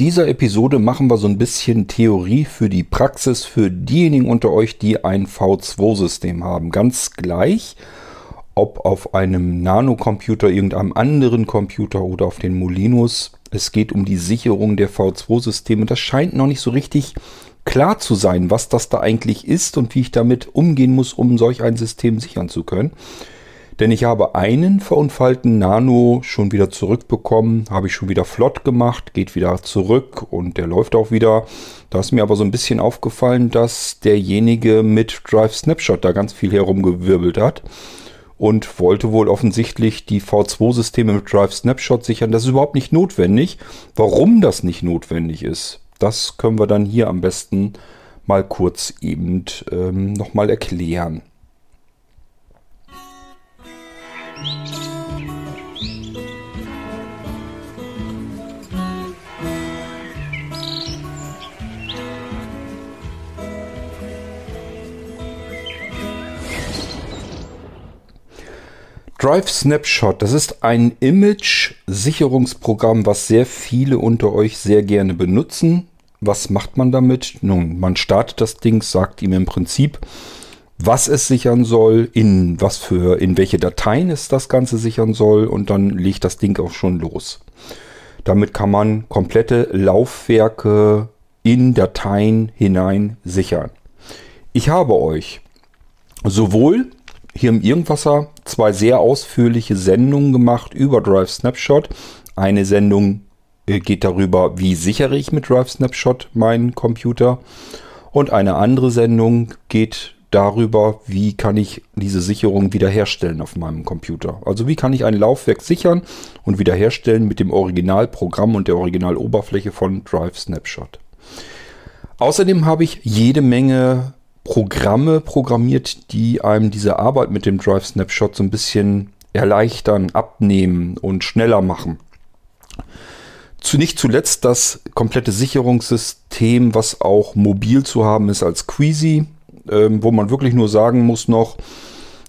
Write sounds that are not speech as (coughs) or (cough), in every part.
dieser Episode machen wir so ein bisschen Theorie für die Praxis für diejenigen unter euch, die ein V2-System haben. Ganz gleich, ob auf einem Nanocomputer, irgendeinem anderen Computer oder auf den Molinos. Es geht um die Sicherung der V2-Systeme. Das scheint noch nicht so richtig klar zu sein, was das da eigentlich ist und wie ich damit umgehen muss, um solch ein System sichern zu können. Denn ich habe einen verunfallten Nano schon wieder zurückbekommen, habe ich schon wieder flott gemacht, geht wieder zurück und der läuft auch wieder. Da ist mir aber so ein bisschen aufgefallen, dass derjenige mit Drive Snapshot da ganz viel herumgewirbelt hat und wollte wohl offensichtlich die V2-Systeme mit Drive Snapshot sichern. Das ist überhaupt nicht notwendig. Warum das nicht notwendig ist, das können wir dann hier am besten mal kurz eben ähm, nochmal erklären. Drive Snapshot, das ist ein Image-Sicherungsprogramm, was sehr viele unter euch sehr gerne benutzen. Was macht man damit? Nun, man startet das Ding, sagt ihm im Prinzip, was es sichern soll, in was für, in welche Dateien es das Ganze sichern soll und dann legt das Ding auch schon los. Damit kann man komplette Laufwerke in Dateien hinein sichern. Ich habe euch sowohl hier im Irgendwasser zwei sehr ausführliche Sendungen gemacht über Drive Snapshot. Eine Sendung äh, geht darüber, wie sichere ich mit Drive Snapshot meinen Computer. Und eine andere Sendung geht darüber, wie kann ich diese Sicherung wiederherstellen auf meinem Computer. Also wie kann ich ein Laufwerk sichern und wiederherstellen mit dem Originalprogramm und der Originaloberfläche von Drive Snapshot. Außerdem habe ich jede Menge Programme programmiert, die einem diese Arbeit mit dem Drive Snapshot so ein bisschen erleichtern, abnehmen und schneller machen. Zu nicht zuletzt das komplette Sicherungssystem, was auch mobil zu haben ist als Queasy, ähm, wo man wirklich nur sagen muss noch,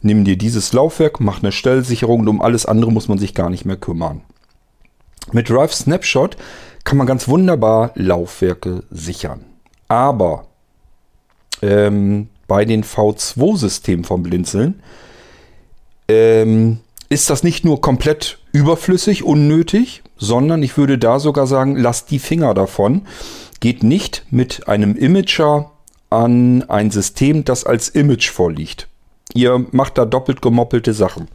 nimm dir dieses Laufwerk, mach eine Stellsicherung und um alles andere muss man sich gar nicht mehr kümmern. Mit Drive Snapshot kann man ganz wunderbar Laufwerke sichern. Aber ähm, bei den V2-Systemen vom Blinzeln ähm, ist das nicht nur komplett überflüssig, unnötig, sondern ich würde da sogar sagen, lasst die Finger davon. Geht nicht mit einem Imager an ein System, das als Image vorliegt. Ihr macht da doppelt gemoppelte Sachen.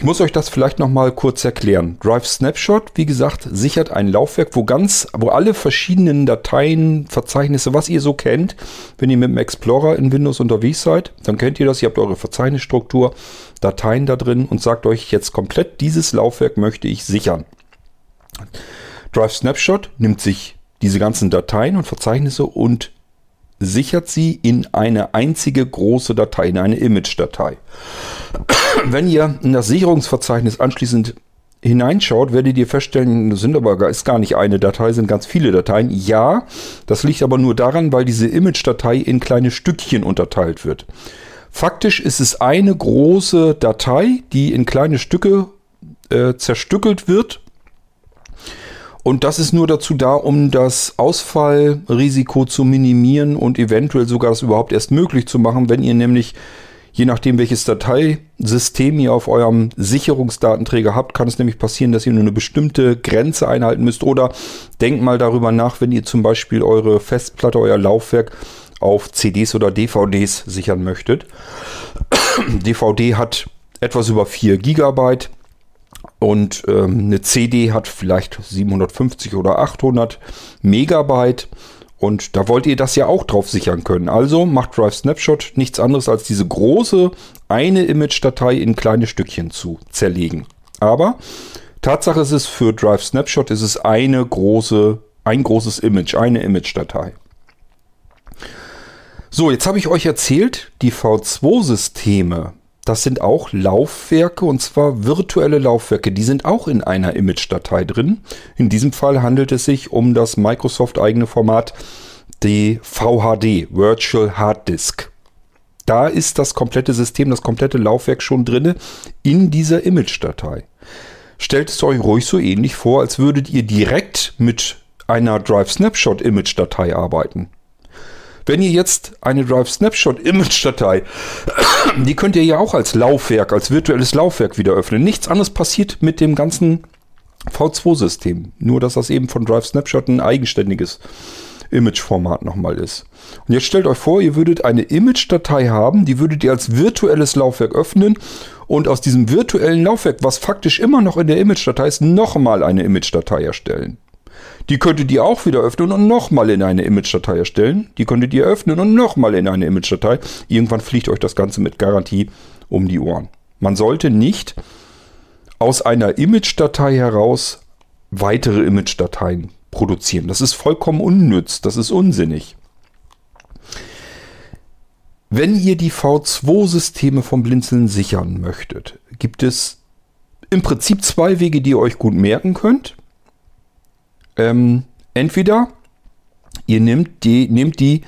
Ich muss euch das vielleicht nochmal kurz erklären. Drive Snapshot, wie gesagt, sichert ein Laufwerk, wo ganz, wo alle verschiedenen Dateien, Verzeichnisse, was ihr so kennt, wenn ihr mit dem Explorer in Windows unterwegs seid, dann kennt ihr das, ihr habt eure Verzeichnisstruktur, Dateien da drin und sagt euch jetzt komplett dieses Laufwerk möchte ich sichern. Drive Snapshot nimmt sich diese ganzen Dateien und Verzeichnisse und sichert sie in eine einzige große Datei, in eine Image-Datei. (coughs) Wenn ihr in das Sicherungsverzeichnis anschließend hineinschaut, werdet ihr feststellen, sind aber ist gar nicht eine Datei, sind ganz viele Dateien. Ja, das liegt aber nur daran, weil diese Image-Datei in kleine Stückchen unterteilt wird. Faktisch ist es eine große Datei, die in kleine Stücke äh, zerstückelt wird und das ist nur dazu da, um das Ausfallrisiko zu minimieren und eventuell sogar das überhaupt erst möglich zu machen, wenn ihr nämlich, je nachdem welches Dateisystem ihr auf eurem Sicherungsdatenträger habt, kann es nämlich passieren, dass ihr nur eine bestimmte Grenze einhalten müsst. Oder denkt mal darüber nach, wenn ihr zum Beispiel eure Festplatte, euer Laufwerk auf CDs oder DVDs sichern möchtet. (clears throat) DVD hat etwas über 4 Gigabyte und ähm, eine CD hat vielleicht 750 oder 800 Megabyte. Und da wollt ihr das ja auch drauf sichern können. Also macht Drive Snapshot nichts anderes als diese große eine Image-Datei in kleine Stückchen zu zerlegen. Aber Tatsache ist es, für Drive Snapshot ist es eine große, ein großes Image, eine Image-Datei. So, jetzt habe ich euch erzählt, die V2-Systeme das sind auch Laufwerke und zwar virtuelle Laufwerke. Die sind auch in einer Image-Datei drin. In diesem Fall handelt es sich um das Microsoft-eigene Format, die VHD, Virtual Hard Disk. Da ist das komplette System, das komplette Laufwerk schon drin in dieser Image-Datei. Stellt es euch ruhig so ähnlich vor, als würdet ihr direkt mit einer Drive Snapshot Image Datei arbeiten. Wenn ihr jetzt eine Drive Snapshot Image Datei, (coughs) die könnt ihr ja auch als Laufwerk, als virtuelles Laufwerk wieder öffnen. Nichts anderes passiert mit dem ganzen V2-System. Nur, dass das eben von Drive Snapshot ein eigenständiges Image-Format nochmal ist. Und jetzt stellt euch vor, ihr würdet eine Image-Datei haben, die würdet ihr als virtuelles Laufwerk öffnen und aus diesem virtuellen Laufwerk, was faktisch immer noch in der Image-Datei ist, nochmal eine Image-Datei erstellen. Die könntet ihr auch wieder öffnen und nochmal in eine Image-Datei erstellen. Die könntet ihr öffnen und nochmal in eine Image-Datei. Irgendwann fliegt euch das Ganze mit Garantie um die Ohren. Man sollte nicht aus einer Image-Datei heraus weitere Image-Dateien produzieren. Das ist vollkommen unnütz, das ist unsinnig. Wenn ihr die V2-Systeme vom Blinzeln sichern möchtet, gibt es im Prinzip zwei Wege, die ihr euch gut merken könnt. Ähm, entweder ihr nehmt die, nehmt die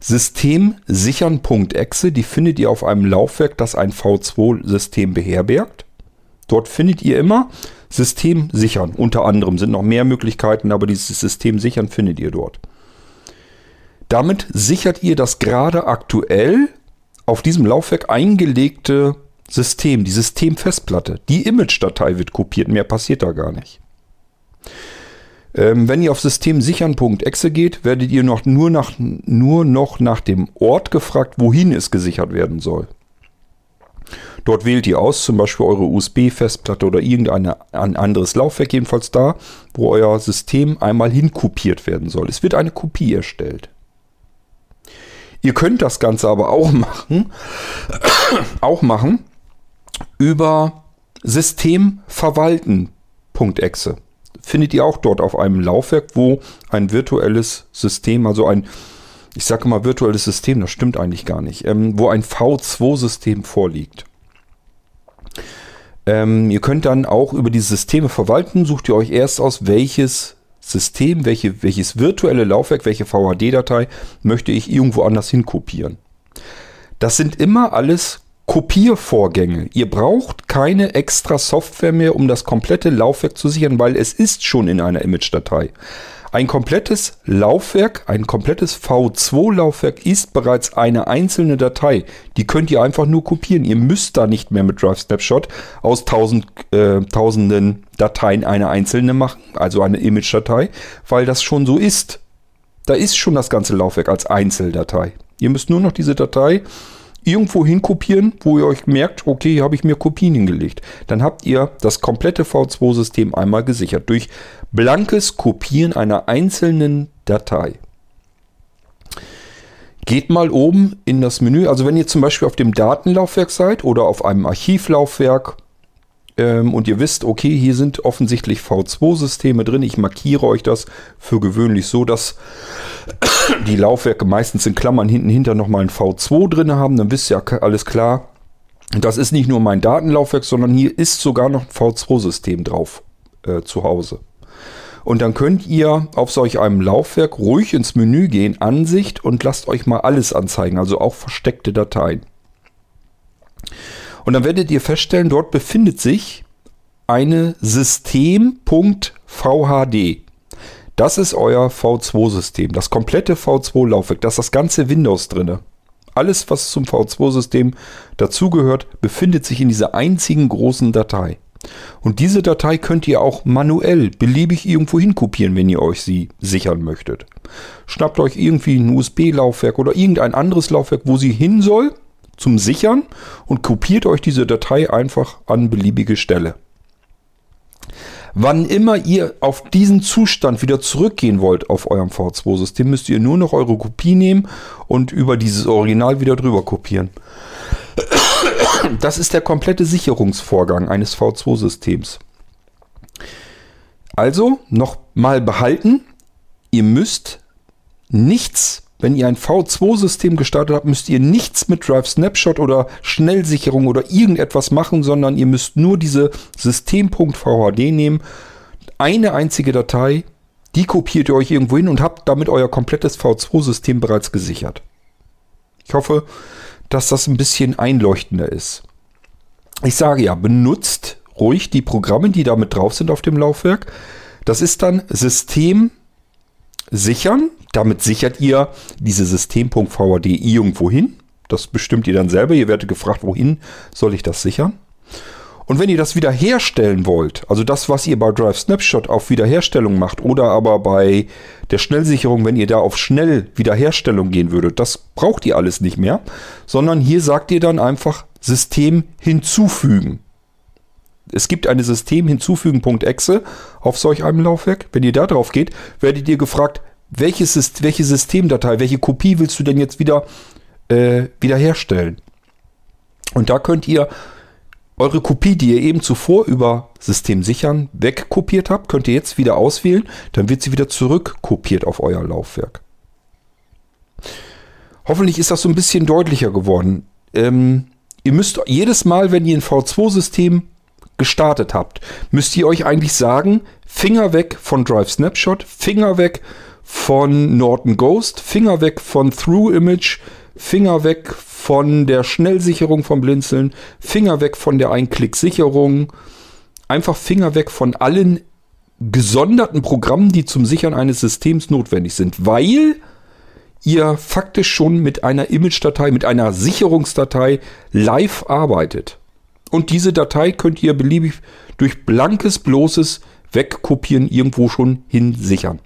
Systemsichern.exe, die findet ihr auf einem Laufwerk, das ein V2-System beherbergt. Dort findet ihr immer System sichern. Unter anderem sind noch mehr Möglichkeiten, aber dieses System sichern findet ihr dort. Damit sichert ihr das gerade aktuell auf diesem Laufwerk eingelegte System, die Systemfestplatte. Die Image-Datei wird kopiert, mehr passiert da gar nicht. Ähm, wenn ihr auf systemsichern.exe geht, werdet ihr noch nur, nach, nur noch nach dem Ort gefragt, wohin es gesichert werden soll. Dort wählt ihr aus, zum Beispiel eure USB-Festplatte oder irgendein ein anderes Laufwerk, jedenfalls da, wo euer System einmal hinkopiert werden soll. Es wird eine Kopie erstellt. Ihr könnt das Ganze aber auch machen, (coughs) auch machen über systemverwalten.exe. Findet ihr auch dort auf einem Laufwerk, wo ein virtuelles System, also ein, ich sage mal virtuelles System, das stimmt eigentlich gar nicht, ähm, wo ein V2-System vorliegt. Ähm, ihr könnt dann auch über die Systeme verwalten, sucht ihr euch erst aus, welches System, welche, welches virtuelle Laufwerk, welche VHD-Datei möchte ich irgendwo anders hin kopieren. Das sind immer alles Kopiervorgänge. Ihr braucht keine extra Software mehr, um das komplette Laufwerk zu sichern, weil es ist schon in einer Image-Datei. Ein komplettes Laufwerk, ein komplettes V2-Laufwerk ist bereits eine einzelne Datei. Die könnt ihr einfach nur kopieren. Ihr müsst da nicht mehr mit Drive Snapshot aus tausend, äh, tausenden Dateien eine einzelne machen, also eine Image-Datei, weil das schon so ist. Da ist schon das ganze Laufwerk als Einzeldatei. Ihr müsst nur noch diese Datei irgendwo hinkopieren, wo ihr euch merkt, okay, hier habe ich mir Kopien hingelegt. Dann habt ihr das komplette V2-System einmal gesichert durch blankes Kopieren einer einzelnen Datei. Geht mal oben in das Menü. Also wenn ihr zum Beispiel auf dem Datenlaufwerk seid oder auf einem Archivlaufwerk ähm, und ihr wisst, okay, hier sind offensichtlich V2-Systeme drin. Ich markiere euch das für gewöhnlich so, dass (coughs) die Laufwerke meistens in Klammern hinten hinter nochmal ein V2 drin haben. Dann wisst ihr ja alles klar. Das ist nicht nur mein Datenlaufwerk, sondern hier ist sogar noch ein V2-System drauf äh, zu Hause. Und dann könnt ihr auf solch einem Laufwerk ruhig ins Menü gehen, Ansicht und lasst euch mal alles anzeigen, also auch versteckte Dateien. Und dann werdet ihr feststellen, dort befindet sich eine System.vhd. Das ist euer V2-System, das komplette V2-Laufwerk, da ist das ganze Windows drin. Alles, was zum V2-System dazugehört, befindet sich in dieser einzigen großen Datei. Und diese Datei könnt ihr auch manuell beliebig irgendwo hin kopieren, wenn ihr euch sie sichern möchtet. Schnappt euch irgendwie ein USB-Laufwerk oder irgendein anderes Laufwerk, wo sie hin soll zum Sichern und kopiert euch diese Datei einfach an beliebige Stelle. Wann immer ihr auf diesen Zustand wieder zurückgehen wollt auf eurem V2-System, müsst ihr nur noch eure Kopie nehmen und über dieses Original wieder drüber kopieren. Das ist der komplette Sicherungsvorgang eines V2-Systems. Also nochmal behalten, ihr müsst nichts wenn ihr ein V2-System gestartet habt, müsst ihr nichts mit Drive Snapshot oder Schnellsicherung oder irgendetwas machen, sondern ihr müsst nur diese System.vhd nehmen, eine einzige Datei, die kopiert ihr euch irgendwo hin und habt damit euer komplettes V2-System bereits gesichert. Ich hoffe, dass das ein bisschen einleuchtender ist. Ich sage ja, benutzt ruhig die Programme, die damit drauf sind auf dem Laufwerk. Das ist dann System sichern. Damit sichert ihr diese System.vd irgendwo hin. Das bestimmt ihr dann selber. Ihr werdet gefragt, wohin soll ich das sichern? Und wenn ihr das wiederherstellen wollt, also das, was ihr bei Drive Snapshot auf Wiederherstellung macht oder aber bei der Schnellsicherung, wenn ihr da auf Schnell Wiederherstellung gehen würdet, das braucht ihr alles nicht mehr, sondern hier sagt ihr dann einfach System hinzufügen. Es gibt eine System hinzufügen.exe auf solch einem Laufwerk. Wenn ihr da drauf geht, werdet ihr gefragt, welches, welche Systemdatei, welche Kopie willst du denn jetzt wieder äh, wiederherstellen? Und da könnt ihr eure Kopie, die ihr eben zuvor über System sichern wegkopiert habt, könnt ihr jetzt wieder auswählen. Dann wird sie wieder zurückkopiert auf euer Laufwerk. Hoffentlich ist das so ein bisschen deutlicher geworden. Ähm, ihr müsst jedes Mal, wenn ihr ein V2-System gestartet habt, müsst ihr euch eigentlich sagen, Finger weg von Drive Snapshot, Finger weg von Norton Ghost, Finger weg von Through Image, Finger weg von der Schnellsicherung vom Blinzeln, Finger weg von der Einklick-Sicherung, einfach Finger weg von allen gesonderten Programmen, die zum Sichern eines Systems notwendig sind, weil ihr faktisch schon mit einer Image-Datei, mit einer Sicherungsdatei live arbeitet. Und diese Datei könnt ihr beliebig durch blankes, bloßes Wegkopieren irgendwo schon hin sichern.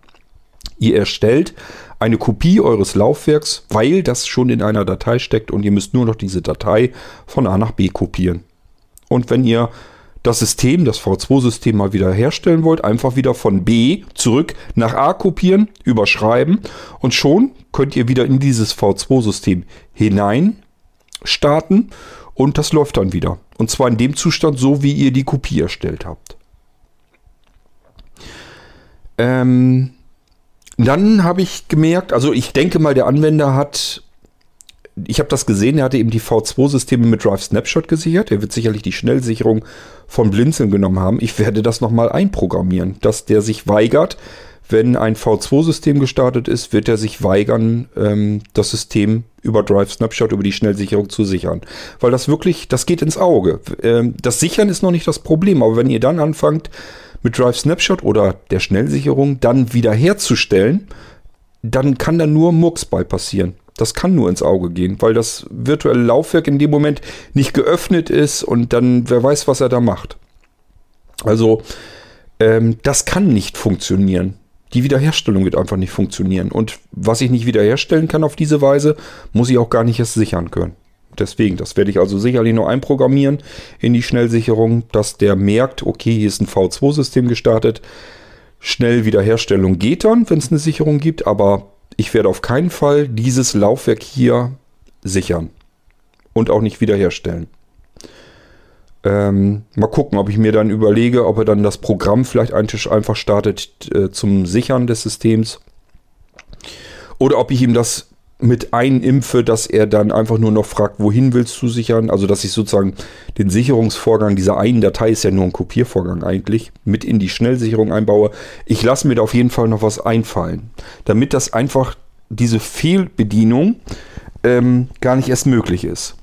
Ihr erstellt eine Kopie eures Laufwerks, weil das schon in einer Datei steckt und ihr müsst nur noch diese Datei von A nach B kopieren. Und wenn ihr das System, das V2-System mal wieder herstellen wollt, einfach wieder von B zurück nach A kopieren, überschreiben und schon könnt ihr wieder in dieses V2-System hinein starten und das läuft dann wieder. Und zwar in dem Zustand, so wie ihr die Kopie erstellt habt. Ähm, dann habe ich gemerkt, also ich denke mal, der Anwender hat, ich habe das gesehen, er hatte eben die V2-Systeme mit Drive Snapshot gesichert. Er wird sicherlich die Schnellsicherung von Blinzeln genommen haben. Ich werde das nochmal einprogrammieren, dass der sich weigert, wenn ein V2-System gestartet ist, wird er sich weigern, ähm, das System über Drive Snapshot, über die Schnellsicherung zu sichern. Weil das wirklich, das geht ins Auge. Ähm, das Sichern ist noch nicht das Problem, aber wenn ihr dann anfangt, mit Drive Snapshot oder der Schnellsicherung dann wiederherzustellen, dann kann da nur Murks bei passieren. Das kann nur ins Auge gehen, weil das virtuelle Laufwerk in dem Moment nicht geöffnet ist und dann wer weiß, was er da macht. Also ähm, das kann nicht funktionieren. Die Wiederherstellung wird einfach nicht funktionieren. Und was ich nicht wiederherstellen kann auf diese Weise, muss ich auch gar nicht erst sichern können. Deswegen, das werde ich also sicherlich noch einprogrammieren in die Schnellsicherung, dass der merkt, okay, hier ist ein V2-System gestartet. Schnell Wiederherstellung geht dann, wenn es eine Sicherung gibt, aber ich werde auf keinen Fall dieses Laufwerk hier sichern und auch nicht wiederherstellen. Ähm, mal gucken, ob ich mir dann überlege, ob er dann das Programm vielleicht einfach startet äh, zum Sichern des Systems. Oder ob ich ihm das mit einimpfe, dass er dann einfach nur noch fragt, wohin willst du sichern? Also, dass ich sozusagen den Sicherungsvorgang dieser einen Datei ist ja nur ein Kopiervorgang eigentlich, mit in die Schnellsicherung einbaue. Ich lasse mir da auf jeden Fall noch was einfallen, damit das einfach diese Fehlbedienung ähm, gar nicht erst möglich ist.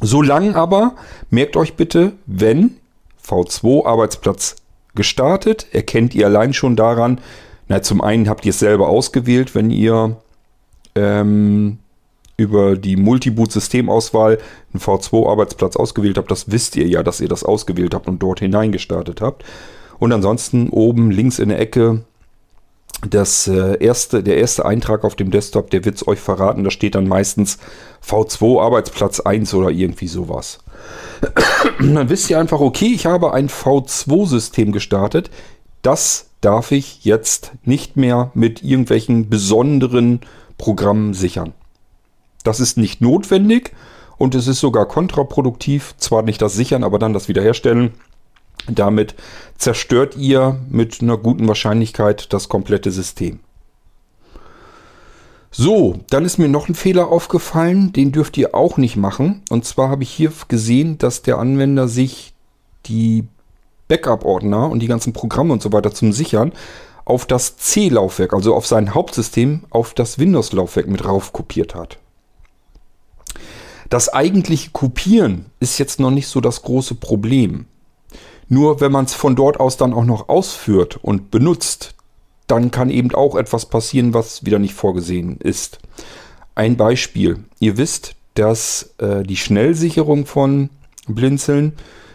Solange aber, merkt euch bitte, wenn V2 Arbeitsplatz gestartet, erkennt ihr allein schon daran, na, zum einen habt ihr es selber ausgewählt, wenn ihr ähm, über die Multiboot-Systemauswahl einen V2-Arbeitsplatz ausgewählt habt, das wisst ihr ja, dass ihr das ausgewählt habt und dort hineingestartet habt. Und ansonsten oben links in der Ecke das äh, erste, der erste Eintrag auf dem Desktop, der wird es euch verraten. Da steht dann meistens V2 Arbeitsplatz 1 oder irgendwie sowas. (clears throat) dann wisst ihr einfach, okay, ich habe ein V2-System gestartet. Das darf ich jetzt nicht mehr mit irgendwelchen besonderen Programmen sichern. Das ist nicht notwendig und es ist sogar kontraproduktiv. Zwar nicht das Sichern, aber dann das Wiederherstellen. Damit zerstört ihr mit einer guten Wahrscheinlichkeit das komplette System. So, dann ist mir noch ein Fehler aufgefallen, den dürft ihr auch nicht machen. Und zwar habe ich hier gesehen, dass der Anwender sich die Backup-Ordner und die ganzen Programme und so weiter zum Sichern auf das C-Laufwerk, also auf sein Hauptsystem, auf das Windows-Laufwerk mit rauf kopiert hat. Das eigentliche Kopieren ist jetzt noch nicht so das große Problem. Nur wenn man es von dort aus dann auch noch ausführt und benutzt, dann kann eben auch etwas passieren, was wieder nicht vorgesehen ist. Ein Beispiel. Ihr wisst, dass äh, die Schnellsicherung von Blinzeln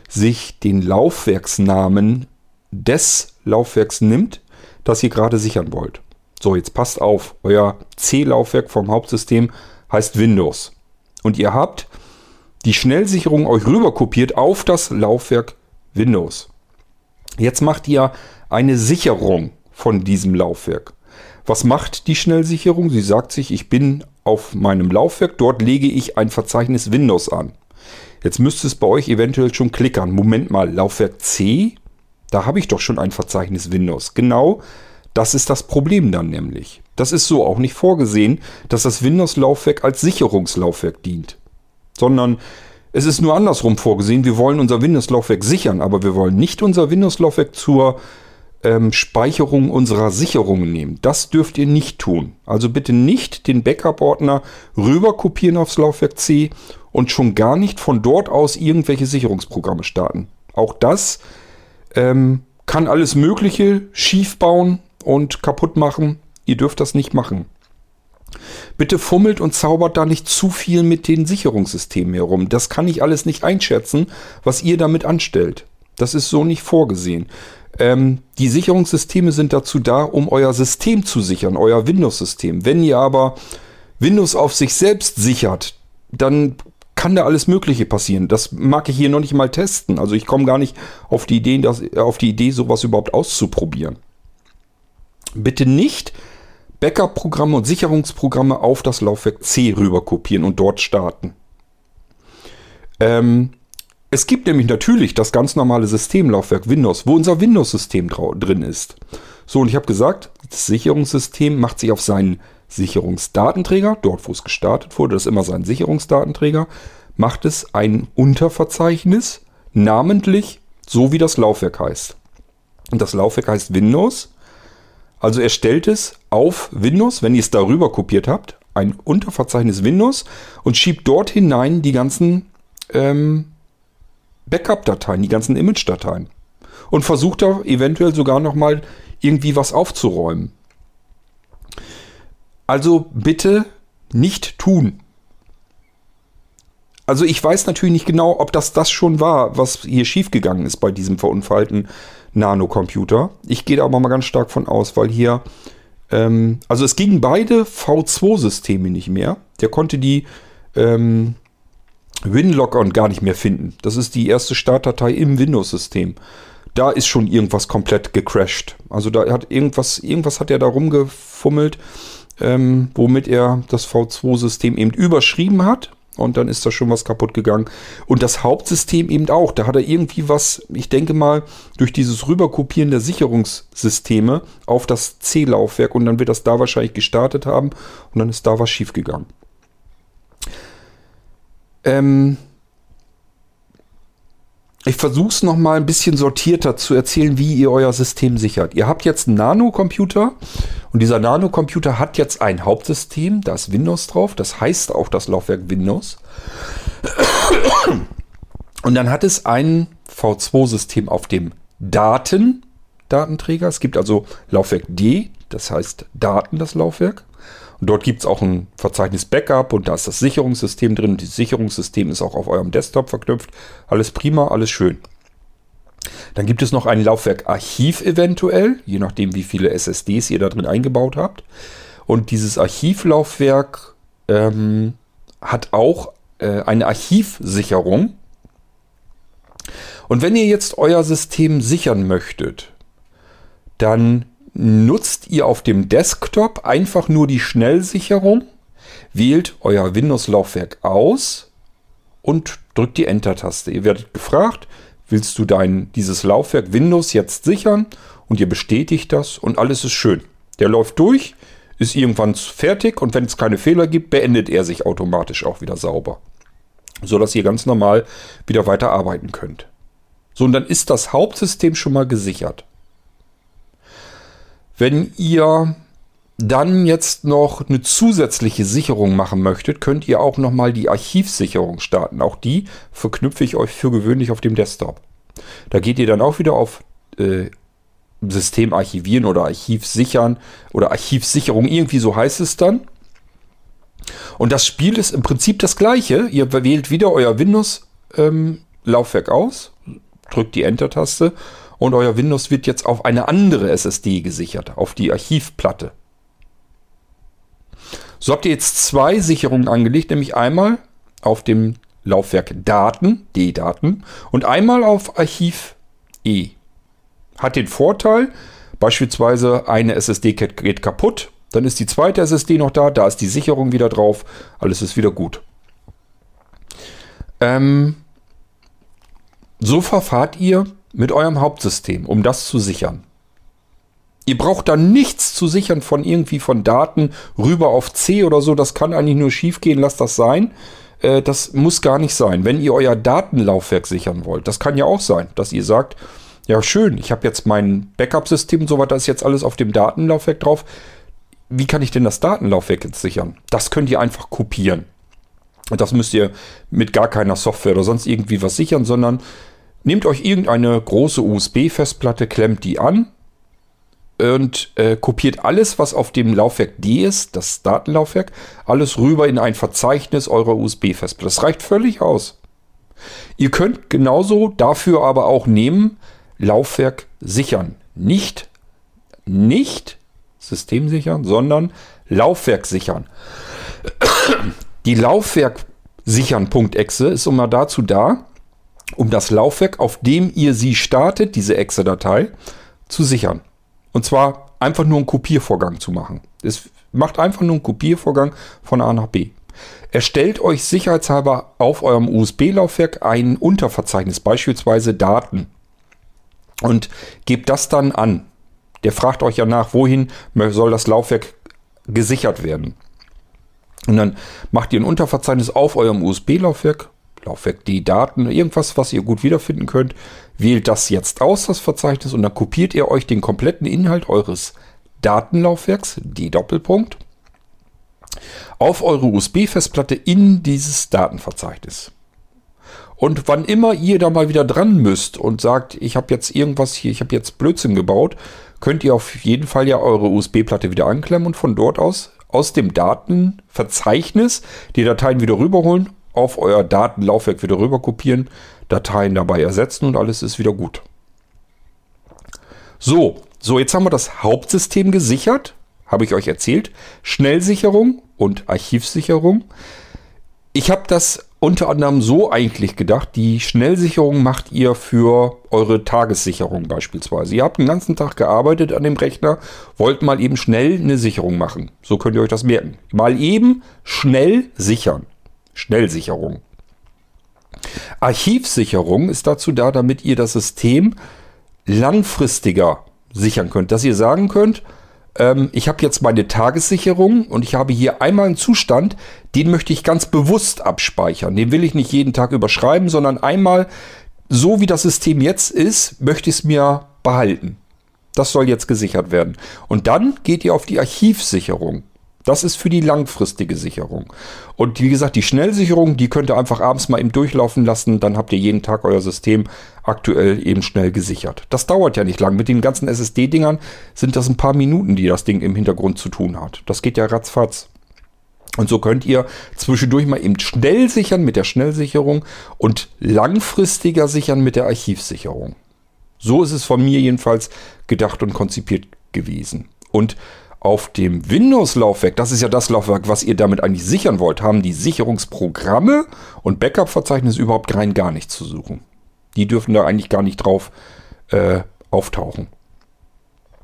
sich den Laufwerksnamen des Laufwerks nimmt, das ihr gerade sichern wollt. So, jetzt passt auf. Euer C-Laufwerk vom Hauptsystem heißt Windows. Und ihr habt die Schnellsicherung euch rüber kopiert auf das Laufwerk Windows. Jetzt macht ihr eine Sicherung von diesem Laufwerk. Was macht die Schnellsicherung? Sie sagt sich, ich bin auf meinem Laufwerk, dort lege ich ein Verzeichnis Windows an. Jetzt müsste es bei euch eventuell schon klickern. Moment mal, Laufwerk C? Da habe ich doch schon ein Verzeichnis Windows. Genau, das ist das Problem dann nämlich. Das ist so auch nicht vorgesehen, dass das Windows-Laufwerk als Sicherungslaufwerk dient. Sondern es ist nur andersrum vorgesehen. Wir wollen unser Windows-Laufwerk sichern, aber wir wollen nicht unser Windows-Laufwerk zur ähm, Speicherung unserer Sicherungen nehmen. Das dürft ihr nicht tun. Also bitte nicht den Backup-Ordner rüber kopieren aufs Laufwerk C und schon gar nicht von dort aus irgendwelche Sicherungsprogramme starten. Auch das ähm, kann alles Mögliche schief bauen und kaputt machen. Ihr dürft das nicht machen. Bitte fummelt und zaubert da nicht zu viel mit den Sicherungssystemen herum. Das kann ich alles nicht einschätzen, was ihr damit anstellt. Das ist so nicht vorgesehen. Ähm, die Sicherungssysteme sind dazu da, um euer System zu sichern, euer Windows-System. Wenn ihr aber Windows auf sich selbst sichert, dann kann da alles Mögliche passieren. Das mag ich hier noch nicht mal testen. Also ich komme gar nicht auf die Idee, dass, auf die Idee, sowas überhaupt auszuprobieren. Bitte nicht Backup-Programme und Sicherungsprogramme auf das Laufwerk C rüber kopieren und dort starten. Ähm, es gibt nämlich natürlich das ganz normale Systemlaufwerk Windows, wo unser Windows-System drin ist. So, und ich habe gesagt, das Sicherungssystem macht sich auf seinen Sicherungsdatenträger, dort wo es gestartet wurde, das ist immer sein Sicherungsdatenträger, macht es ein Unterverzeichnis, namentlich so wie das Laufwerk heißt. Und das Laufwerk heißt Windows. Also er stellt es auf Windows, wenn ihr es darüber kopiert habt, ein Unterverzeichnis Windows und schiebt dort hinein die ganzen ähm, Backup-Dateien, die ganzen Image-Dateien. Und versucht da eventuell sogar nochmal irgendwie was aufzuräumen. Also bitte nicht tun. Also ich weiß natürlich nicht genau, ob das das schon war, was hier schiefgegangen ist bei diesem verunfallten Nanocomputer. Ich gehe da aber mal ganz stark von aus, weil hier, ähm, also es gingen beide V2-Systeme nicht mehr. Der konnte die ähm, WinLogon gar nicht mehr finden. Das ist die erste Startdatei im Windows-System. Da ist schon irgendwas komplett gecrashed. Also da hat irgendwas, irgendwas hat er da rumgefummelt, ähm, womit er das V2-System eben überschrieben hat. Und dann ist da schon was kaputt gegangen. Und das Hauptsystem eben auch. Da hat er irgendwie was, ich denke mal, durch dieses Rüberkopieren der Sicherungssysteme auf das C-Laufwerk. Und dann wird das da wahrscheinlich gestartet haben. Und dann ist da was schiefgegangen. Ähm, ich versuche es nochmal ein bisschen sortierter zu erzählen, wie ihr euer System sichert. Ihr habt jetzt einen Nanocomputer und dieser Nanocomputer hat jetzt ein Hauptsystem, da ist Windows drauf, das heißt auch das Laufwerk Windows. Und dann hat es ein V2-System auf dem Daten-Datenträger. Es gibt also Laufwerk D, das heißt Daten, das Laufwerk. Und dort gibt es auch ein Verzeichnis Backup und da ist das Sicherungssystem drin. Das Sicherungssystem ist auch auf eurem Desktop verknüpft. Alles prima, alles schön. Dann gibt es noch ein Laufwerk Archiv eventuell, je nachdem wie viele SSDs ihr da drin eingebaut habt. Und dieses Archivlaufwerk ähm, hat auch äh, eine Archivsicherung. Und wenn ihr jetzt euer System sichern möchtet, dann nutzt ihr auf dem Desktop einfach nur die Schnellsicherung, wählt euer Windows-Laufwerk aus und drückt die Enter-Taste. Ihr werdet gefragt, willst du dein, dieses Laufwerk Windows jetzt sichern? Und ihr bestätigt das und alles ist schön. Der läuft durch, ist irgendwann fertig und wenn es keine Fehler gibt, beendet er sich automatisch auch wieder sauber. So dass ihr ganz normal wieder weiter arbeiten könnt. So, und dann ist das Hauptsystem schon mal gesichert. Wenn ihr dann jetzt noch eine zusätzliche Sicherung machen möchtet, könnt ihr auch nochmal die Archivsicherung starten. Auch die verknüpfe ich euch für gewöhnlich auf dem Desktop. Da geht ihr dann auch wieder auf äh, System archivieren oder Archiv sichern oder Archivsicherung, irgendwie so heißt es dann. Und das Spiel ist im Prinzip das gleiche. Ihr wählt wieder euer Windows-Laufwerk ähm, aus, drückt die Enter-Taste und euer Windows wird jetzt auf eine andere SSD gesichert, auf die Archivplatte. So habt ihr jetzt zwei Sicherungen angelegt, nämlich einmal auf dem Laufwerk Daten, D-Daten, und einmal auf Archiv E. Hat den Vorteil, beispielsweise eine SSD geht kaputt, dann ist die zweite SSD noch da, da ist die Sicherung wieder drauf, alles ist wieder gut. Ähm, so verfahrt ihr mit eurem Hauptsystem, um das zu sichern. Ihr braucht da nichts zu sichern von irgendwie von Daten rüber auf C oder so. Das kann eigentlich nur schief gehen. Lasst das sein. Äh, das muss gar nicht sein. Wenn ihr euer Datenlaufwerk sichern wollt, das kann ja auch sein, dass ihr sagt, ja schön, ich habe jetzt mein Backup-System und so weiter, ist jetzt alles auf dem Datenlaufwerk drauf. Wie kann ich denn das Datenlaufwerk jetzt sichern? Das könnt ihr einfach kopieren. Das müsst ihr mit gar keiner Software oder sonst irgendwie was sichern, sondern nehmt euch irgendeine große USB-Festplatte, klemmt die an und äh, kopiert alles, was auf dem Laufwerk D ist, das Datenlaufwerk, alles rüber in ein Verzeichnis eurer USB-Festplatte. Das reicht völlig aus. Ihr könnt genauso dafür aber auch nehmen, Laufwerk sichern. Nicht, nicht System sichern, sondern Laufwerk sichern. Die Laufwerk sichern.exe ist immer dazu da, um das Laufwerk, auf dem ihr sie startet, diese Exe-Datei, zu sichern. Und zwar einfach nur einen Kopiervorgang zu machen. Es macht einfach nur einen Kopiervorgang von A nach B. Erstellt euch sicherheitshalber auf eurem USB-Laufwerk ein Unterverzeichnis, beispielsweise Daten. Und gebt das dann an. Der fragt euch ja nach, wohin soll das Laufwerk gesichert werden. Und dann macht ihr ein Unterverzeichnis auf eurem USB-Laufwerk, Laufwerk die Daten, irgendwas, was ihr gut wiederfinden könnt. Wählt das jetzt aus, das Verzeichnis, und dann kopiert ihr euch den kompletten Inhalt eures Datenlaufwerks, die Doppelpunkt, auf eure USB-Festplatte in dieses Datenverzeichnis. Und wann immer ihr da mal wieder dran müsst und sagt, ich habe jetzt irgendwas hier, ich habe jetzt Blödsinn gebaut, könnt ihr auf jeden Fall ja eure USB-Platte wieder anklemmen und von dort aus aus dem Datenverzeichnis die Dateien wieder rüberholen auf euer Datenlaufwerk wieder rüber kopieren, Dateien dabei ersetzen und alles ist wieder gut. So, so jetzt haben wir das Hauptsystem gesichert, habe ich euch erzählt. Schnellsicherung und Archivsicherung. Ich habe das unter anderem so eigentlich gedacht, die Schnellsicherung macht ihr für eure Tagessicherung beispielsweise. Ihr habt den ganzen Tag gearbeitet an dem Rechner, wollt mal eben schnell eine Sicherung machen. So könnt ihr euch das merken. Mal eben schnell sichern. Schnellsicherung. Archivsicherung ist dazu da, damit ihr das System langfristiger sichern könnt. Dass ihr sagen könnt, ähm, ich habe jetzt meine Tagessicherung und ich habe hier einmal einen Zustand, den möchte ich ganz bewusst abspeichern. Den will ich nicht jeden Tag überschreiben, sondern einmal, so wie das System jetzt ist, möchte ich es mir behalten. Das soll jetzt gesichert werden. Und dann geht ihr auf die Archivsicherung. Das ist für die langfristige Sicherung. Und wie gesagt, die Schnellsicherung, die könnt ihr einfach abends mal eben durchlaufen lassen. Dann habt ihr jeden Tag euer System aktuell eben schnell gesichert. Das dauert ja nicht lang. Mit den ganzen SSD-Dingern sind das ein paar Minuten, die das Ding im Hintergrund zu tun hat. Das geht ja ratzfatz. Und so könnt ihr zwischendurch mal eben schnell sichern mit der Schnellsicherung und langfristiger sichern mit der Archivsicherung. So ist es von mir jedenfalls gedacht und konzipiert gewesen. Und auf dem Windows-Laufwerk, das ist ja das Laufwerk, was ihr damit eigentlich sichern wollt, haben die Sicherungsprogramme und Backup-Verzeichnisse überhaupt rein gar nichts zu suchen. Die dürfen da eigentlich gar nicht drauf äh, auftauchen.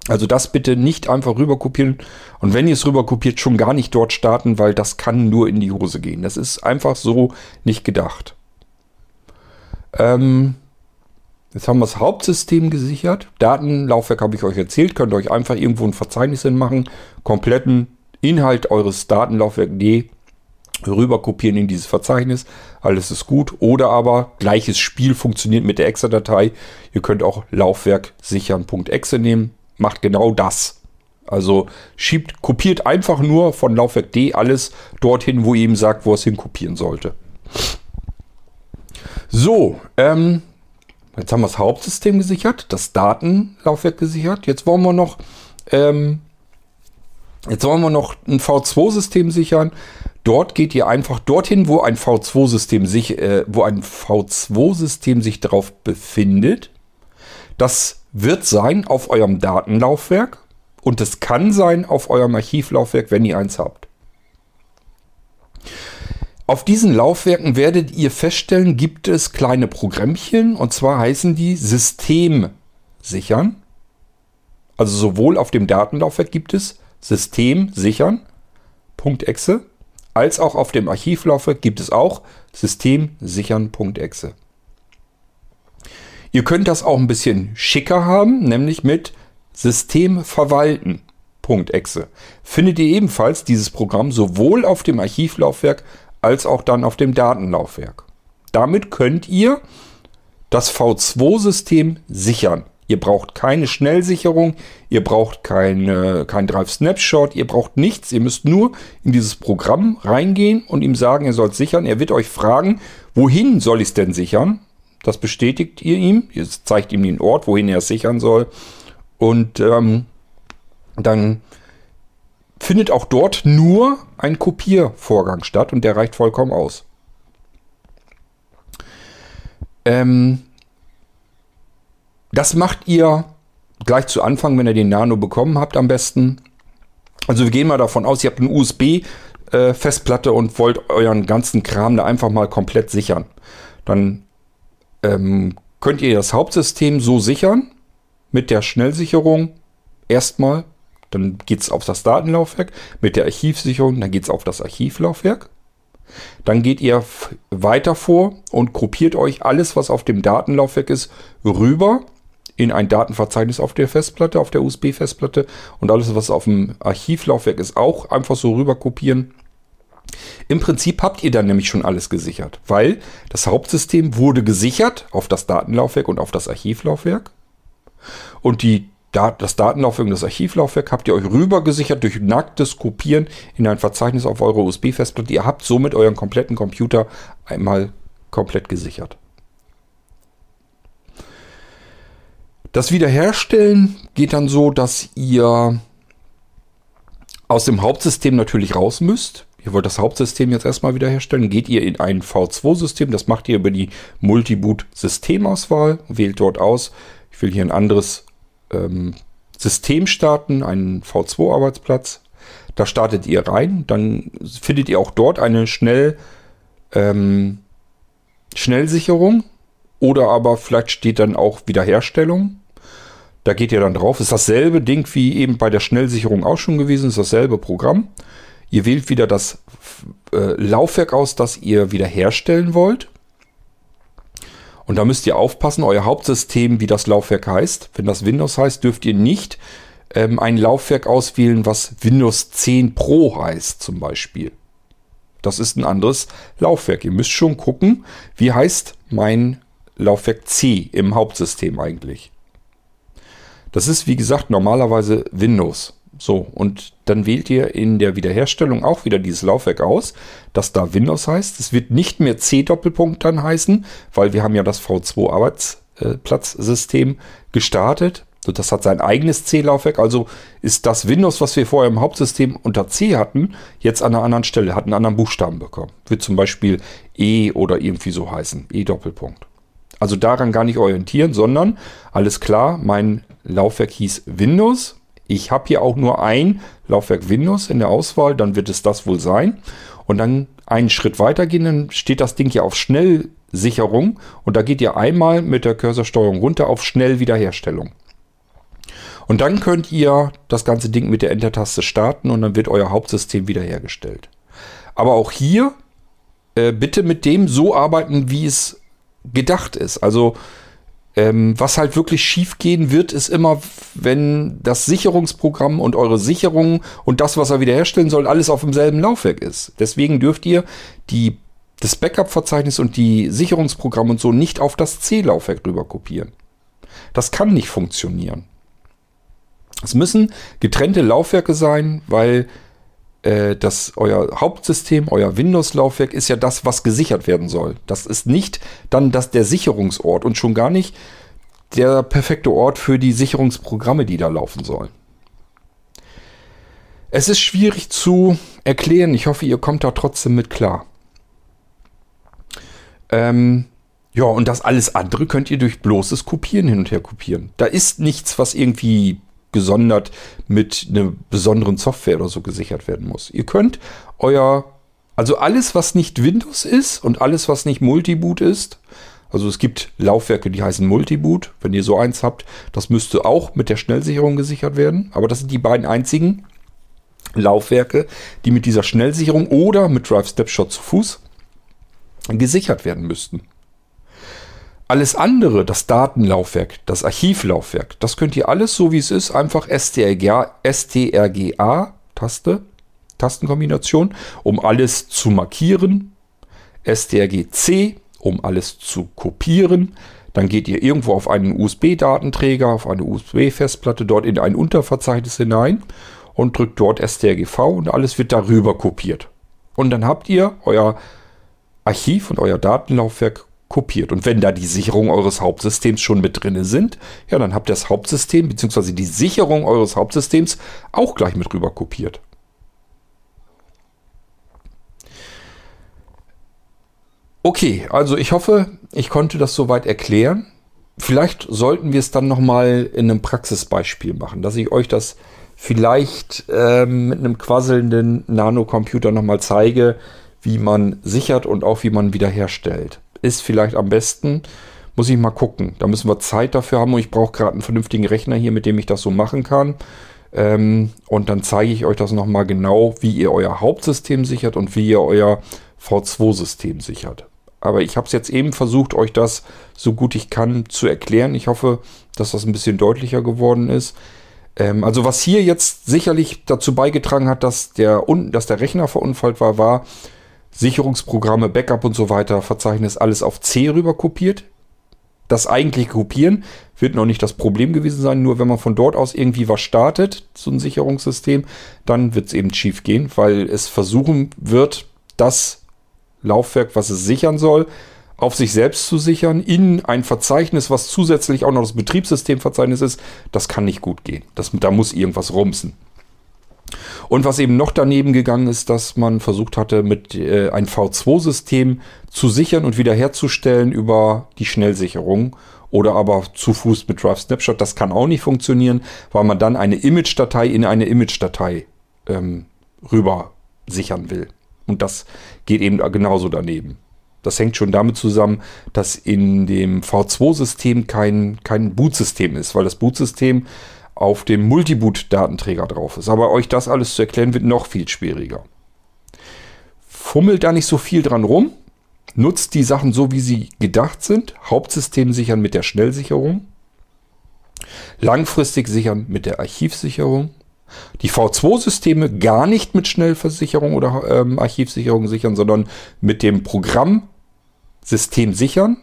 Also das bitte nicht einfach rüber kopieren und wenn ihr es rüber kopiert, schon gar nicht dort starten, weil das kann nur in die Hose gehen. Das ist einfach so nicht gedacht. Ähm, Jetzt haben wir das Hauptsystem gesichert. Datenlaufwerk habe ich euch erzählt. Könnt ihr euch einfach irgendwo ein Verzeichnis hinmachen. Kompletten Inhalt eures Datenlaufwerk D rüber kopieren in dieses Verzeichnis. Alles ist gut. Oder aber gleiches Spiel funktioniert mit der Exe-Datei. Ihr könnt auch Laufwerk sichern.exe nehmen. Macht genau das. Also schiebt, kopiert einfach nur von Laufwerk D alles dorthin, wo ihr ihm sagt, wo es hin kopieren sollte. So, ähm, Jetzt haben wir das Hauptsystem gesichert, das Datenlaufwerk gesichert. Jetzt wollen wir noch, ähm, jetzt wollen wir noch ein V2-System sichern. Dort geht ihr einfach dorthin, wo ein V2-System sich, äh, wo ein V2-System sich darauf befindet. Das wird sein auf eurem Datenlaufwerk und es kann sein auf eurem Archivlaufwerk, wenn ihr eins habt. Auf diesen Laufwerken werdet ihr feststellen, gibt es kleine Programmchen und zwar heißen die System sichern. Also sowohl auf dem Datenlaufwerk gibt es System sichern. .exe, als auch auf dem Archivlaufwerk gibt es auch System sichern.exe. Ihr könnt das auch ein bisschen schicker haben, nämlich mit System verwalten.exe. Findet ihr ebenfalls dieses Programm sowohl auf dem Archivlaufwerk als auch dann auf dem Datenlaufwerk. Damit könnt ihr das V2-System sichern. Ihr braucht keine Schnellsicherung, ihr braucht keine, kein Drive Snapshot, ihr braucht nichts. Ihr müsst nur in dieses Programm reingehen und ihm sagen, ihr sollt sichern. Er wird euch fragen, wohin soll ich es denn sichern? Das bestätigt ihr ihm. Ihr zeigt ihm den Ort, wohin er es sichern soll. Und ähm, dann findet auch dort nur ein Kopiervorgang statt und der reicht vollkommen aus. Ähm, das macht ihr gleich zu Anfang, wenn ihr den Nano bekommen habt, am besten. Also wir gehen mal davon aus, ihr habt eine USB-Festplatte äh, und wollt euren ganzen Kram da einfach mal komplett sichern. Dann ähm, könnt ihr das Hauptsystem so sichern mit der Schnellsicherung erstmal dann geht es auf das Datenlaufwerk mit der Archivsicherung, dann geht es auf das Archivlaufwerk. Dann geht ihr weiter vor und gruppiert euch alles, was auf dem Datenlaufwerk ist, rüber in ein Datenverzeichnis auf der Festplatte, auf der USB-Festplatte und alles, was auf dem Archivlaufwerk ist, auch einfach so rüber kopieren. Im Prinzip habt ihr dann nämlich schon alles gesichert, weil das Hauptsystem wurde gesichert auf das Datenlaufwerk und auf das Archivlaufwerk. Und die das Datenlaufwerk und das Archivlaufwerk habt ihr euch rüber gesichert durch nacktes Kopieren in ein Verzeichnis auf eure USB-Festplatte. Ihr habt somit euren kompletten Computer einmal komplett gesichert. Das Wiederherstellen geht dann so, dass ihr aus dem Hauptsystem natürlich raus müsst. Ihr wollt das Hauptsystem jetzt erstmal wiederherstellen. Geht ihr in ein V2-System. Das macht ihr über die Multiboot-Systemauswahl. Wählt dort aus. Ich will hier ein anderes ähm, System starten, einen V2-Arbeitsplatz. Da startet ihr rein, dann findet ihr auch dort eine Schnell, ähm, Schnellsicherung oder aber vielleicht steht dann auch Wiederherstellung. Da geht ihr dann drauf. Ist dasselbe Ding wie eben bei der Schnellsicherung auch schon gewesen, ist dasselbe Programm. Ihr wählt wieder das äh, Laufwerk aus, das ihr wiederherstellen wollt. Und da müsst ihr aufpassen, euer Hauptsystem, wie das Laufwerk heißt. Wenn das Windows heißt, dürft ihr nicht ähm, ein Laufwerk auswählen, was Windows 10 Pro heißt zum Beispiel. Das ist ein anderes Laufwerk. Ihr müsst schon gucken, wie heißt mein Laufwerk C im Hauptsystem eigentlich. Das ist wie gesagt normalerweise Windows. So, und dann wählt ihr in der Wiederherstellung auch wieder dieses Laufwerk aus, das da Windows heißt. Es wird nicht mehr C-Doppelpunkt dann heißen, weil wir haben ja das V2-Arbeitsplatzsystem gestartet. Und das hat sein eigenes C-Laufwerk. Also ist das Windows, was wir vorher im Hauptsystem unter C hatten, jetzt an einer anderen Stelle, hat einen anderen Buchstaben bekommen. Wird zum Beispiel E oder irgendwie so heißen. E-Doppelpunkt. Also daran gar nicht orientieren, sondern alles klar, mein Laufwerk hieß Windows ich habe hier auch nur ein Laufwerk Windows in der Auswahl, dann wird es das wohl sein. Und dann einen Schritt weiter gehen, dann steht das Ding ja auf Schnellsicherung und da geht ihr einmal mit der Cursorsteuerung runter auf Schnellwiederherstellung. Und dann könnt ihr das ganze Ding mit der Enter-Taste starten und dann wird euer Hauptsystem wiederhergestellt. Aber auch hier äh, bitte mit dem so arbeiten, wie es gedacht ist. Also ähm, was halt wirklich schief gehen wird, ist immer, wenn das Sicherungsprogramm und eure Sicherung und das, was er wiederherstellen soll, alles auf demselben Laufwerk ist. Deswegen dürft ihr die, das Backup-Verzeichnis und die Sicherungsprogramme und so nicht auf das C-Laufwerk rüber kopieren. Das kann nicht funktionieren. Es müssen getrennte Laufwerke sein, weil äh, das euer Hauptsystem, euer Windows-Laufwerk ist ja das, was gesichert werden soll. Das ist nicht dann das der Sicherungsort und schon gar nicht der perfekte Ort für die Sicherungsprogramme, die da laufen sollen. Es ist schwierig zu erklären. Ich hoffe, ihr kommt da trotzdem mit klar. Ähm, ja, und das alles andere könnt ihr durch bloßes Kopieren hin und her kopieren. Da ist nichts, was irgendwie gesondert mit einer besonderen Software oder so gesichert werden muss. Ihr könnt euer, also alles, was nicht Windows ist und alles, was nicht Multiboot ist, also es gibt Laufwerke, die heißen Multiboot. Wenn ihr so eins habt, das müsste auch mit der Schnellsicherung gesichert werden. Aber das sind die beiden einzigen Laufwerke, die mit dieser Schnellsicherung oder mit Drive Step Shot zu Fuß gesichert werden müssten. Alles andere, das Datenlaufwerk, das Archivlaufwerk, das könnt ihr alles so wie es ist, einfach STRGA, STRGA Taste, Tastenkombination, um alles zu markieren. STRGC, um alles zu kopieren. Dann geht ihr irgendwo auf einen USB-Datenträger, auf eine USB-Festplatte, dort in ein Unterverzeichnis hinein und drückt dort strgv und alles wird darüber kopiert. Und dann habt ihr euer Archiv und euer Datenlaufwerk kopiert. Und wenn da die Sicherung eures Hauptsystems schon mit drin sind, ja, dann habt ihr das Hauptsystem bzw. die Sicherung eures Hauptsystems auch gleich mit rüber kopiert. Okay, also ich hoffe, ich konnte das soweit erklären. Vielleicht sollten wir es dann nochmal in einem Praxisbeispiel machen, dass ich euch das vielleicht ähm, mit einem quasselnden Nanocomputer nochmal zeige, wie man sichert und auch wie man wiederherstellt ist vielleicht am besten. Muss ich mal gucken. Da müssen wir Zeit dafür haben und ich brauche gerade einen vernünftigen Rechner hier, mit dem ich das so machen kann. Ähm, und dann zeige ich euch das nochmal genau, wie ihr euer Hauptsystem sichert und wie ihr euer V2-System sichert. Aber ich habe es jetzt eben versucht, euch das so gut ich kann zu erklären. Ich hoffe, dass das ein bisschen deutlicher geworden ist. Ähm, also was hier jetzt sicherlich dazu beigetragen hat, dass der, dass der Rechner verunfallt war, war, Sicherungsprogramme, Backup und so weiter, Verzeichnis alles auf C rüber kopiert. Das eigentliche Kopieren wird noch nicht das Problem gewesen sein, nur wenn man von dort aus irgendwie was startet, so ein Sicherungssystem, dann wird es eben schief gehen, weil es versuchen wird, das Laufwerk, was es sichern soll, auf sich selbst zu sichern, in ein Verzeichnis, was zusätzlich auch noch das Betriebssystemverzeichnis ist, das kann nicht gut gehen. Das, da muss irgendwas rumsen. Und was eben noch daneben gegangen ist, dass man versucht hatte, mit äh, ein V2-System zu sichern und wiederherzustellen über die Schnellsicherung oder aber zu Fuß mit Drive Snapshot. Das kann auch nicht funktionieren, weil man dann eine Image-Datei in eine Image-Datei ähm, rüber sichern will. Und das geht eben genauso daneben. Das hängt schon damit zusammen, dass in dem V2-System kein, kein Bootsystem ist, weil das Bootsystem auf dem Multiboot-Datenträger drauf ist. Aber euch das alles zu erklären, wird noch viel schwieriger. Fummelt da nicht so viel dran rum. Nutzt die Sachen so, wie sie gedacht sind. Hauptsystem sichern mit der Schnellsicherung. Langfristig sichern mit der Archivsicherung. Die V2-Systeme gar nicht mit Schnellversicherung oder ähm, Archivsicherung sichern, sondern mit dem Programm System sichern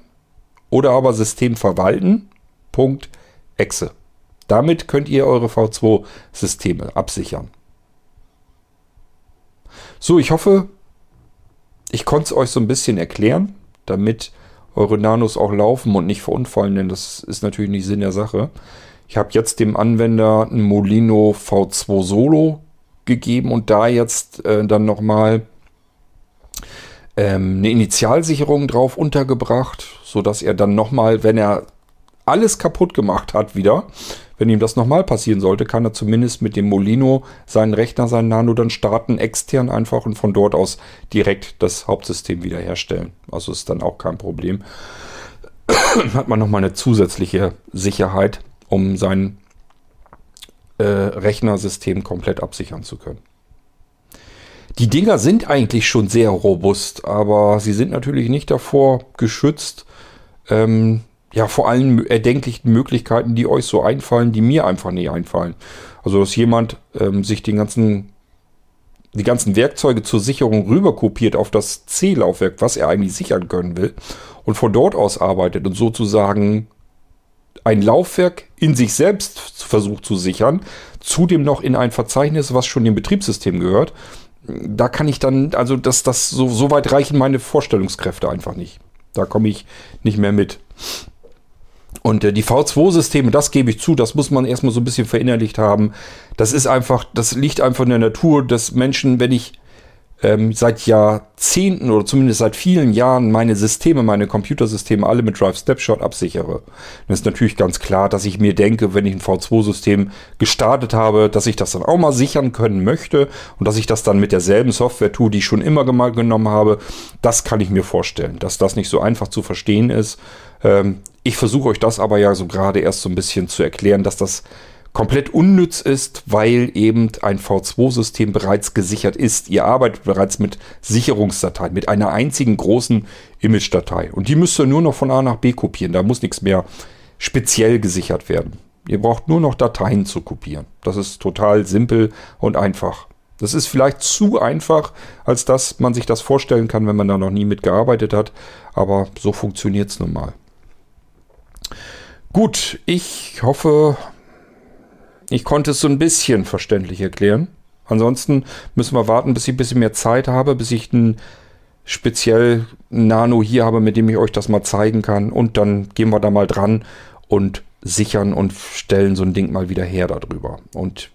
oder aber System verwalten. Punkt. Exe. Damit könnt ihr eure V2-Systeme absichern. So, ich hoffe, ich konnte es euch so ein bisschen erklären, damit eure Nanos auch laufen und nicht verunfallen, denn das ist natürlich nicht Sinn der Sache. Ich habe jetzt dem Anwender ein Molino V2 Solo gegeben und da jetzt äh, dann nochmal ähm, eine Initialsicherung drauf untergebracht, sodass er dann nochmal, wenn er alles kaputt gemacht hat wieder, wenn ihm das nochmal passieren sollte, kann er zumindest mit dem Molino seinen Rechner, seinen Nano dann starten, extern einfach und von dort aus direkt das Hauptsystem wiederherstellen. Also ist dann auch kein Problem. (clears throat) Hat man nochmal eine zusätzliche Sicherheit, um sein äh, Rechnersystem komplett absichern zu können. Die Dinger sind eigentlich schon sehr robust, aber sie sind natürlich nicht davor geschützt, ähm, ja, vor allen erdenklichen Möglichkeiten, die euch so einfallen, die mir einfach nicht einfallen. Also, dass jemand ähm, sich den ganzen, die ganzen Werkzeuge zur Sicherung rüberkopiert auf das C-Laufwerk, was er eigentlich sichern können will, und von dort aus arbeitet und sozusagen ein Laufwerk in sich selbst versucht zu sichern, zudem noch in ein Verzeichnis, was schon dem Betriebssystem gehört, da kann ich dann, also das, das so, so weit reichen meine Vorstellungskräfte einfach nicht. Da komme ich nicht mehr mit. Und äh, die V2-Systeme, das gebe ich zu, das muss man erstmal so ein bisschen verinnerlicht haben. Das ist einfach, das liegt einfach in der Natur des Menschen, wenn ich ähm, seit Jahrzehnten oder zumindest seit vielen Jahren meine Systeme, meine Computersysteme alle mit Drive Snapshot absichere. Dann ist natürlich ganz klar, dass ich mir denke, wenn ich ein V2-System gestartet habe, dass ich das dann auch mal sichern können möchte und dass ich das dann mit derselben Software tue, die ich schon immer genommen habe. Das kann ich mir vorstellen, dass das nicht so einfach zu verstehen ist. Ähm, ich versuche euch das aber ja so gerade erst so ein bisschen zu erklären, dass das komplett unnütz ist, weil eben ein V2-System bereits gesichert ist. Ihr arbeitet bereits mit Sicherungsdateien, mit einer einzigen großen Image-Datei. Und die müsst ihr nur noch von A nach B kopieren. Da muss nichts mehr speziell gesichert werden. Ihr braucht nur noch Dateien zu kopieren. Das ist total simpel und einfach. Das ist vielleicht zu einfach, als dass man sich das vorstellen kann, wenn man da noch nie mitgearbeitet hat. Aber so funktioniert es nun mal. Gut, ich hoffe, ich konnte es so ein bisschen verständlich erklären. Ansonsten müssen wir warten, bis ich ein bisschen mehr Zeit habe, bis ich ein speziell Nano hier habe, mit dem ich euch das mal zeigen kann. Und dann gehen wir da mal dran und sichern und stellen so ein Ding mal wieder her darüber. Und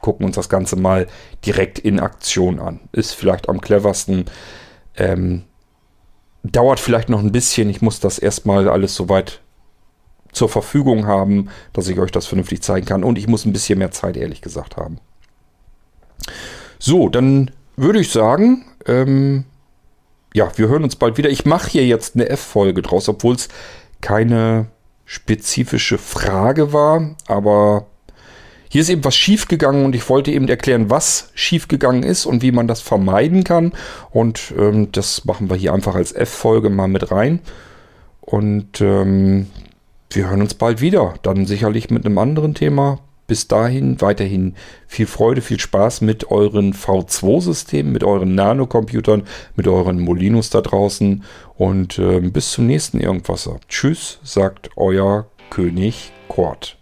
gucken uns das Ganze mal direkt in Aktion an. Ist vielleicht am cleversten. Ähm, dauert vielleicht noch ein bisschen. Ich muss das erstmal alles soweit zur Verfügung haben, dass ich euch das vernünftig zeigen kann. Und ich muss ein bisschen mehr Zeit, ehrlich gesagt, haben. So, dann würde ich sagen, ähm, ja, wir hören uns bald wieder. Ich mache hier jetzt eine F-Folge draus, obwohl es keine spezifische Frage war, aber hier ist eben was schiefgegangen und ich wollte eben erklären, was schiefgegangen ist und wie man das vermeiden kann. Und ähm, das machen wir hier einfach als F-Folge mal mit rein. Und ähm, wir hören uns bald wieder. Dann sicherlich mit einem anderen Thema. Bis dahin weiterhin viel Freude, viel Spaß mit euren V2-Systemen, mit euren Nanocomputern, mit euren Molinos da draußen und äh, bis zum nächsten Irgendwasser. Tschüss, sagt euer König Kort.